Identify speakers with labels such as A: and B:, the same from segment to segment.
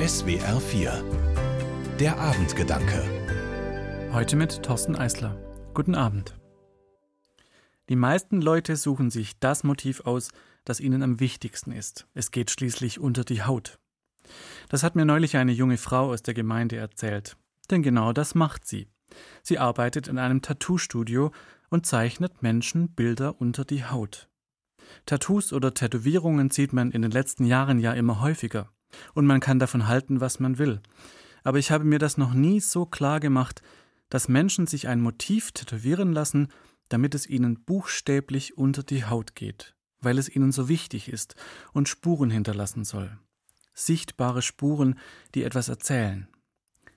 A: SWR 4 Der Abendgedanke
B: Heute mit Thorsten Eisler. Guten Abend. Die meisten Leute suchen sich das Motiv aus, das ihnen am wichtigsten ist. Es geht schließlich unter die Haut. Das hat mir neulich eine junge Frau aus der Gemeinde erzählt. Denn genau das macht sie. Sie arbeitet in einem Tattoo-Studio und zeichnet Menschen Bilder unter die Haut. Tattoos oder Tätowierungen sieht man in den letzten Jahren ja immer häufiger. Und man kann davon halten, was man will. Aber ich habe mir das noch nie so klar gemacht, dass Menschen sich ein Motiv tätowieren lassen, damit es ihnen buchstäblich unter die Haut geht, weil es ihnen so wichtig ist und Spuren hinterlassen soll. Sichtbare Spuren, die etwas erzählen.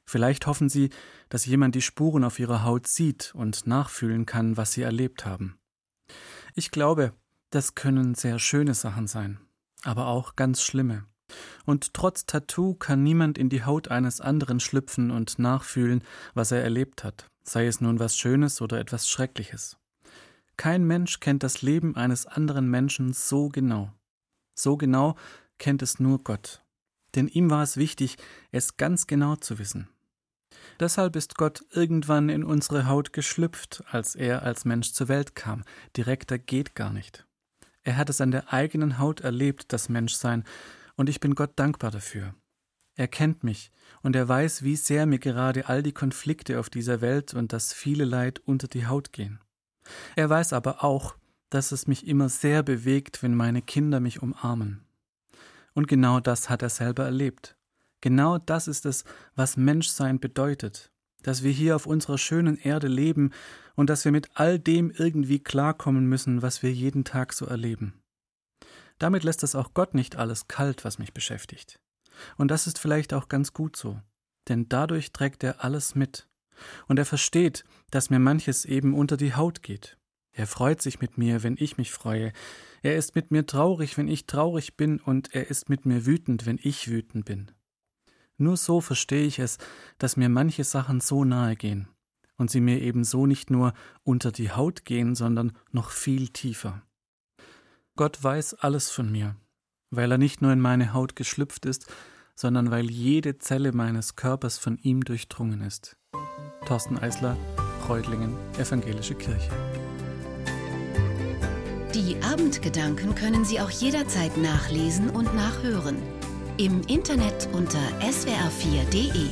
B: Vielleicht hoffen sie, dass jemand die Spuren auf ihrer Haut sieht und nachfühlen kann, was sie erlebt haben. Ich glaube, das können sehr schöne Sachen sein, aber auch ganz schlimme. Und trotz Tattoo kann niemand in die Haut eines anderen schlüpfen und nachfühlen, was er erlebt hat, sei es nun was Schönes oder etwas Schreckliches. Kein Mensch kennt das Leben eines anderen Menschen so genau. So genau kennt es nur Gott. Denn ihm war es wichtig, es ganz genau zu wissen. Deshalb ist Gott irgendwann in unsere Haut geschlüpft, als er als Mensch zur Welt kam. Direkter geht gar nicht. Er hat es an der eigenen Haut erlebt, das Menschsein, und ich bin Gott dankbar dafür. Er kennt mich und er weiß, wie sehr mir gerade all die Konflikte auf dieser Welt und das viele Leid unter die Haut gehen. Er weiß aber auch, dass es mich immer sehr bewegt, wenn meine Kinder mich umarmen. Und genau das hat er selber erlebt. Genau das ist es, was Menschsein bedeutet, dass wir hier auf unserer schönen Erde leben und dass wir mit all dem irgendwie klarkommen müssen, was wir jeden Tag so erleben. Damit lässt es auch Gott nicht alles kalt, was mich beschäftigt. Und das ist vielleicht auch ganz gut so, denn dadurch trägt er alles mit. Und er versteht, dass mir manches eben unter die Haut geht. Er freut sich mit mir, wenn ich mich freue. Er ist mit mir traurig, wenn ich traurig bin, und er ist mit mir wütend, wenn ich wütend bin. Nur so verstehe ich es, dass mir manche Sachen so nahe gehen und sie mir eben so nicht nur unter die Haut gehen, sondern noch viel tiefer. Gott weiß alles von mir, weil er nicht nur in meine Haut geschlüpft ist, sondern weil jede Zelle meines Körpers von ihm durchdrungen ist. Thorsten Eisler, Reutlingen, Evangelische Kirche.
C: Die Abendgedanken können Sie auch jederzeit nachlesen und nachhören. Im Internet unter swr4.de.